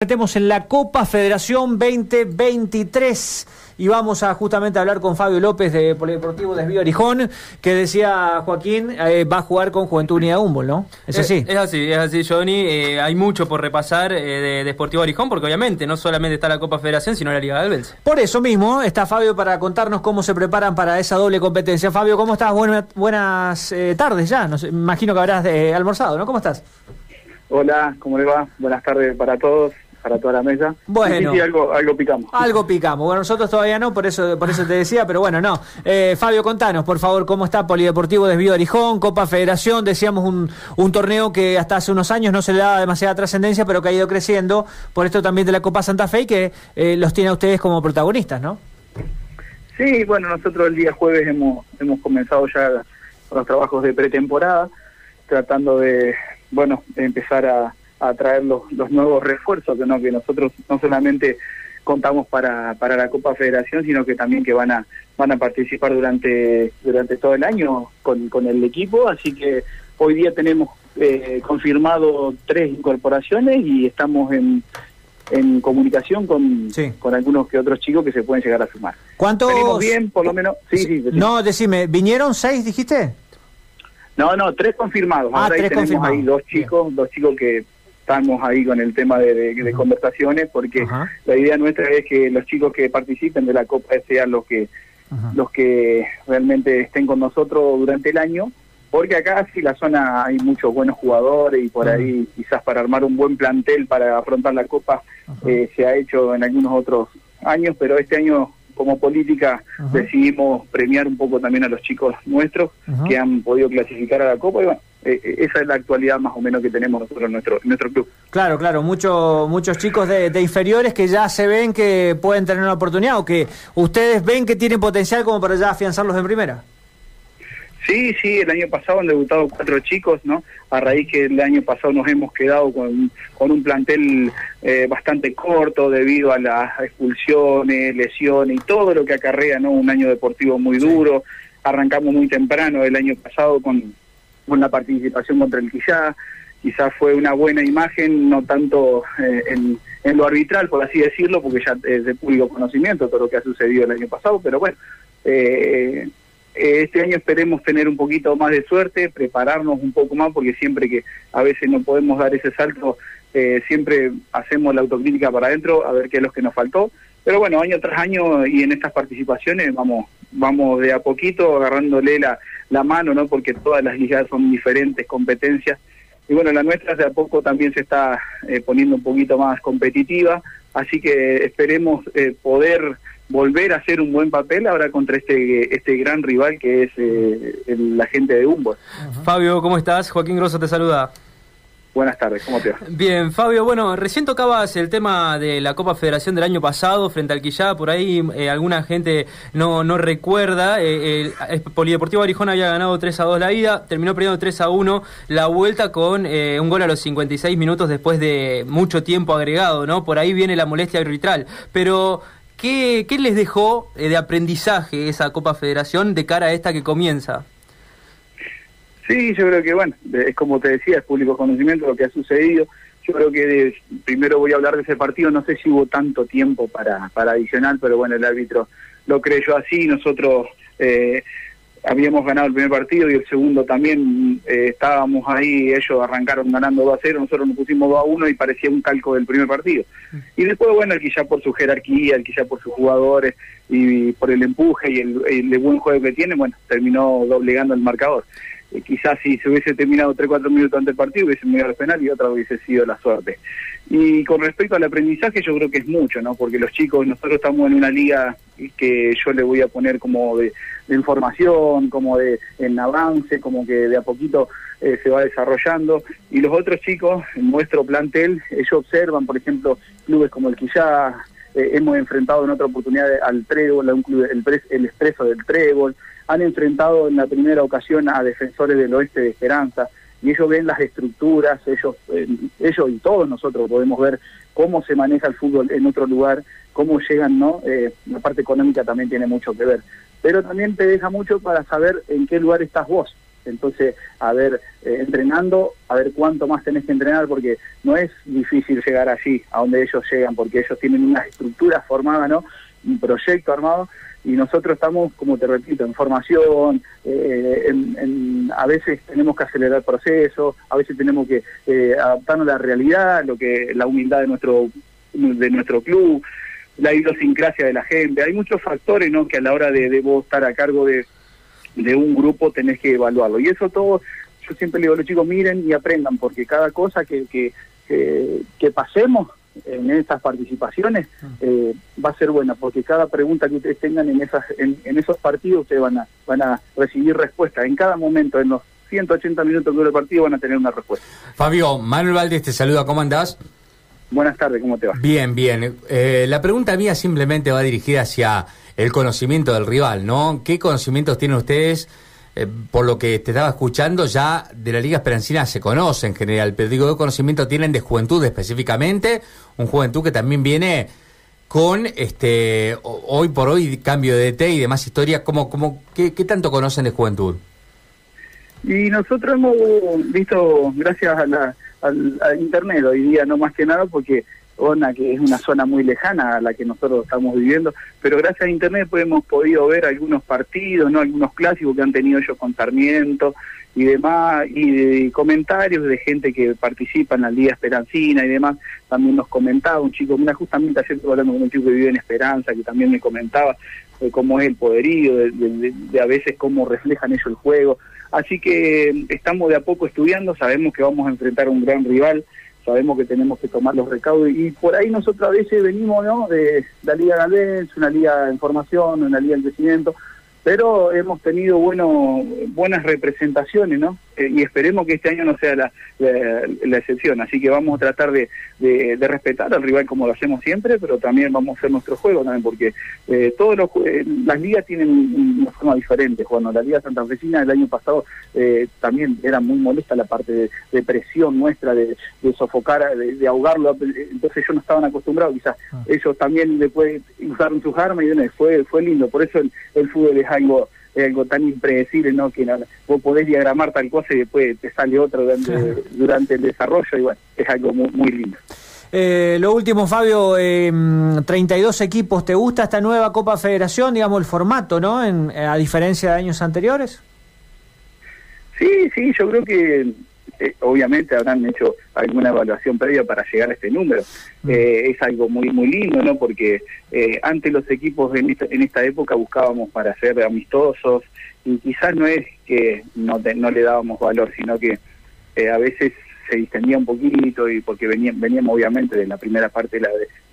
Metemos en la Copa Federación 2023 y vamos a justamente hablar con Fabio López de Polideportivo Desvío Arijón, que decía Joaquín, eh, va a jugar con Juventud Unida Humboldt, ¿no? ¿Es así? Es, así, es así, Johnny. Eh, hay mucho por repasar eh, de, Deportivo Arijón, porque obviamente no solamente está la Copa Federación, sino la Liga del Belce. Por eso mismo está Fabio para contarnos cómo se preparan para esa doble competencia. Fabio, ¿cómo estás? Buenas, buenas tardes ya, no imagino que habrás almorzado, ¿no? ¿Cómo estás? Hola, ¿cómo le va? Buenas tardes para todos para toda la mesa. Bueno. Sí, algo, algo picamos. Algo picamos. Bueno, nosotros todavía no, por eso, por eso te decía, pero bueno, no. Eh, Fabio, contanos, por favor, cómo está Polideportivo Desvío de Arijón, Copa Federación, decíamos un, un torneo que hasta hace unos años no se le daba demasiada trascendencia, pero que ha ido creciendo, por esto también de la Copa Santa Fe y que eh, los tiene a ustedes como protagonistas, ¿no? Sí, bueno, nosotros el día jueves hemos, hemos comenzado ya los trabajos de pretemporada, tratando de, bueno, de empezar a a traer los, los nuevos refuerzos, que no que nosotros no solamente contamos para, para la Copa Federación, sino que también que van a van a participar durante durante todo el año con, con el equipo, así que hoy día tenemos eh, confirmado tres incorporaciones y estamos en, en comunicación con, con algunos que otros chicos que se pueden llegar a sumar. ¿Cuántos? Venimos bien, por lo menos. Sí, sí, No, decime, ¿vinieron seis, dijiste? No, no, tres confirmados. Ah, Ahora tres tenemos confirmados. ahí dos chicos, dos chicos que estamos ahí con el tema de, conversaciones porque la idea nuestra es que los chicos que participen de la Copa sean los que los que realmente estén con nosotros durante el año porque acá sí la zona hay muchos buenos jugadores y por ahí quizás para armar un buen plantel para afrontar la Copa eh, se ha hecho en algunos otros años pero este año como política decidimos premiar un poco también a los chicos nuestros que han podido clasificar a la Copa y bueno, eh, eh, esa es la actualidad más o menos que tenemos nosotros en nuestro, nuestro club. Claro, claro, muchos muchos chicos de, inferiores que ya se ven que pueden tener una oportunidad o que ustedes ven que tienen potencial como para ya afianzarlos en primera. Sí, sí, el año pasado han debutado cuatro chicos, ¿no? A raíz que el año pasado nos hemos quedado con, con un plantel eh, bastante corto debido a las expulsiones, lesiones y todo lo que acarrea, ¿no? Un año deportivo muy duro. Arrancamos muy temprano el año pasado con con la participación contra el Quillá, quizás fue una buena imagen, no tanto eh, en, lo arbitral, por así decirlo, porque ya es de público conocimiento todo lo que ha sucedido el año pasado, pero bueno, eh, este año esperemos tener un poquito más de suerte, prepararnos un poco más, porque siempre que a veces no podemos dar ese salto, eh, siempre hacemos la autocrítica para adentro, a ver qué es lo que nos faltó. Pero bueno, año tras año y en estas participaciones vamos vamos de a poquito agarrándole la, la mano, ¿no? Porque todas las ligas son diferentes competencias. Y bueno, la nuestra de a poco también se está eh, poniendo un poquito más competitiva, así que esperemos eh, poder volver a hacer un buen papel ahora contra este este gran rival que es eh, la gente de Humboldt. Fabio, ¿cómo estás? Joaquín Grosso te saluda. Buenas tardes, ¿cómo te va? Bien, Fabio, bueno, recién tocabas el tema de la Copa Federación del año pasado frente al Quillá, por ahí eh, alguna gente no, no recuerda, eh, el, Polideportivo Arijón había ganado 3 a 2 la ida, terminó perdiendo 3 a 1 la vuelta con eh, un gol a los 56 minutos después de mucho tiempo agregado, ¿no? Por ahí viene la molestia arbitral, pero... ¿Qué, qué les dejó de aprendizaje esa Copa Federación de cara a esta que comienza? Sí, yo creo que, bueno, es como te decía, es público conocimiento lo que ha sucedido. Yo creo que primero voy a hablar de ese partido, no sé si hubo tanto tiempo para, para adicional, pero bueno, el árbitro lo creyó así, nosotros eh, habíamos ganado el primer partido y el segundo también eh, estábamos ahí, ellos arrancaron ganando 2 a 0, nosotros nos pusimos 2 a 1 y parecía un calco del primer partido. Y después, bueno, el quizá por su jerarquía, el quizá por sus jugadores y por el empuje y el buen juego que tiene, bueno, terminó doblegando el marcador. Eh, quizás si se hubiese terminado 3-4 minutos antes del partido hubiese llegado al penal y otra hubiese sido la suerte. Y con respecto al aprendizaje yo creo que es mucho, ¿no? Porque los chicos, nosotros estamos en una liga que yo le voy a poner como de, información, como de en avance, como que de a poquito eh, se va desarrollando. Y los otros chicos, en nuestro plantel, ellos observan, por ejemplo, clubes como el Quillá, eh, hemos enfrentado en otra oportunidad al Trébol, a un club, el, el Expreso del Trébol, han enfrentado en la primera ocasión a defensores del oeste de Esperanza y ellos ven las estructuras, ellos, eh, ellos y todos nosotros podemos ver cómo se maneja el fútbol en otro lugar, cómo llegan, ¿no? Eh, la parte económica también tiene mucho que ver, pero también te deja mucho para saber en qué lugar estás vos. Entonces, a ver, eh, entrenando, a ver cuánto más tenés que entrenar, porque no es difícil llegar allí, a donde ellos llegan, porque ellos tienen una estructura formada, ¿no? Un proyecto armado, y nosotros estamos, como te repito, en formación, eh, en, a veces tenemos que acelerar procesos, a veces tenemos que eh, adaptarnos a la realidad, lo que la humildad de nuestro de nuestro club, la idiosincrasia de la gente, hay muchos factores ¿no? que a la hora de, de vos estar a cargo de, de un grupo tenés que evaluarlo. Y eso todo, yo siempre le digo a los chicos, miren y aprendan, porque cada cosa que, que, que, pasemos en estas participaciones mm. eh, va a ser buena, porque cada pregunta que ustedes tengan en, esas, en, en esos partidos, ustedes van a, van a recibir respuesta. En cada momento, en los 180 minutos que dura el partido, van a tener una respuesta. Fabio, Manuel Valdés te saluda, ¿cómo andás? Buenas tardes, ¿cómo te va? Bien, bien. Eh, la pregunta mía simplemente va dirigida hacia el conocimiento del rival, ¿no? ¿Qué conocimientos tienen ustedes? Eh, por lo que te estaba escuchando, ya de la Liga Esperancina se conoce en general, pero digo, ¿qué conocimiento tienen de juventud específicamente? Un juventud que también viene con, este, hoy por hoy, cambio de DT y demás historias. ¿Cómo, cómo, qué, ¿Qué tanto conocen de juventud? Y nosotros hemos visto, gracias a al, internet hoy día, no más que nada porque Que es una zona muy lejana a la que nosotros estamos viviendo, pero gracias a Internet hemos podido ver algunos partidos, no algunos clásicos que han tenido ellos con Sarmiento y demás, y, comentarios de gente que participa en la Liga Esperancina y demás, también nos comentaba un chico, mira, justamente ayer estuve hablando con un chico que vive en Esperanza, que también me comentaba de cómo es el poderío, de a veces cómo reflejan ellos el juego, Así que estamos de a poco estudiando, sabemos que vamos a enfrentar un gran rival, sabemos que tenemos que tomar los recaudos y por ahí nosotros a veces venimos ¿no? de la Liga Galés, una liga en formación, una liga en crecimiento, pero hemos tenido bueno, buenas representaciones, ¿no? Eh, y esperemos que este año no sea la, la, excepción. Así que vamos a tratar de, de, respetar al rival como lo hacemos siempre, pero también vamos a hacer nuestro juego también, porque eh, todos los, eh, las ligas tienen una forma diferente. Cuando la Liga Santa Fecina el año pasado también era muy molesta la parte de, presión nuestra, de, sofocar, de, ahogarlo. Entonces ellos no estaban acostumbrados, quizás ah. ellos también después usaron sus armas y fue, fue lindo. Por eso el, el fútbol es algo es algo tan impredecible, ¿no? Que vos podés diagramar tal cosa y después te sale otra durante, durante el desarrollo y bueno, es algo muy, muy lindo. Eh, lo último, Fabio, eh, 32 equipos, ¿te gusta esta nueva Copa Federación, digamos, el formato, ¿no? En, a diferencia de años anteriores. Sí, sí, yo creo que eh, obviamente habrán hecho alguna evaluación previa para llegar a este número. Mm. Eh, es algo muy muy lindo, ¿no? Porque eh, antes los equipos en esta, en esta época buscábamos para ser amistosos y quizás no es que no, no le dábamos valor, sino que a veces se distendía un poquito y porque venían, veníamos obviamente de la primera parte de la,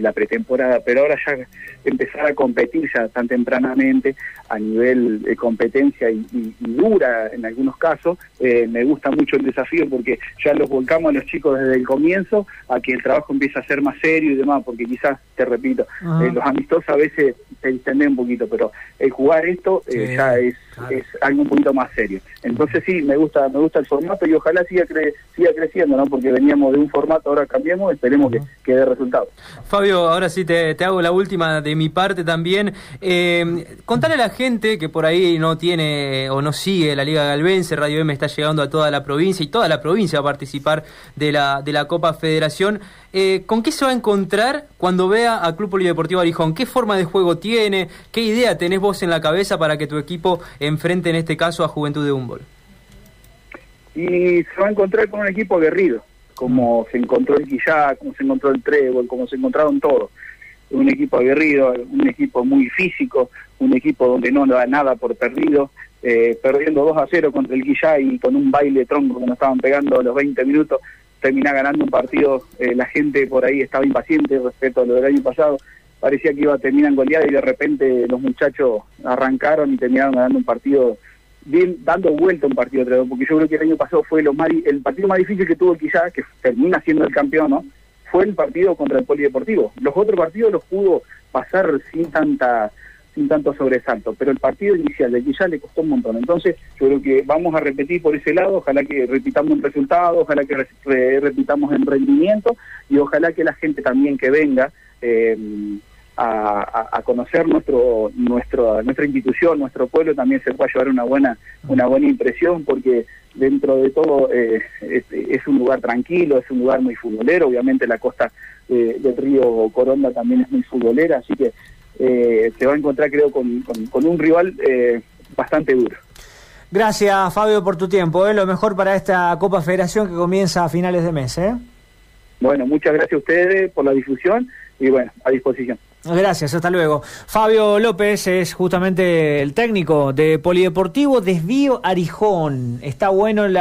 la pretemporada, pero ahora ya empezar a competir ya tan tempranamente a nivel de competencia y, dura en algunos casos, eh, me gusta mucho el desafío porque ya los volcamos a los chicos desde el comienzo a que el trabajo empiece a ser más serio y demás, porque quizás, te repito, eh, los amistosos a veces se distenden un poquito, pero el jugar esto eh, ya es, es algo un poquito más serio. Entonces sí, me gusta me gusta el formato y ojalá siga, siga creciendo ¿no? Porque veníamos de un formato, ahora cambiemos, esperemos que, dé resultados. Ahora sí te, hago la última de mi parte también. Eh, contale a la gente que por ahí no tiene o no sigue la Liga Galvense, Radio M está llegando a toda la provincia y toda la provincia va a participar de la, de la Copa Federación. Eh, ¿Con qué se va a encontrar cuando vea a Club Polideportivo Arijón? ¿Qué forma de juego tiene? ¿Qué idea tenés vos en la cabeza para que tu equipo enfrente en este caso a Juventud de Humboldt? y se va a encontrar con un equipo aguerrido, como se encontró el Quillá, como se encontró el Trébol, como se encontraron todos. Un equipo aguerrido, un equipo muy físico, un equipo donde no da nada por perdido, eh, perdiendo 2 a 0 contra el Quillá y con un baile tronco que nos estaban pegando a los 20 minutos, termina ganando un partido, eh, la gente por ahí estaba impaciente respecto a lo del año pasado, parecía que iba a terminar en goleada y de repente los muchachos arrancaron y terminaron ganando un partido bien dando vuelta un partido porque yo creo que el año pasado fue lo más, el partido más difícil que tuvo el Quizá, que termina siendo el campeón, ¿no? fue el partido contra el Polideportivo. Los otros partidos los pudo pasar sin tanta sin tanto sobresalto, pero el partido inicial de Quizá le costó un montón. Entonces, yo creo que vamos a repetir por ese lado, ojalá que repitamos en resultados, ojalá que repitamos en rendimiento y ojalá que la gente también que venga eh, a, conocer nuestro, nuestro, nuestra institución, nuestro pueblo, también se pueda llevar una buena, una buena impresión, porque dentro de todo eh, es, un lugar tranquilo, es un lugar muy futbolero, obviamente la costa eh, del río Coronda también es muy futbolera, así que eh, se va a encontrar creo con, con, un rival bastante duro. Gracias Fabio por tu tiempo, lo mejor para esta Copa Federación que comienza a finales de mes. Bueno, muchas gracias a ustedes por la difusión y bueno, a disposición. Gracias, hasta luego. Fabio López es justamente el técnico de Polideportivo Desvío Arijón. Está bueno la...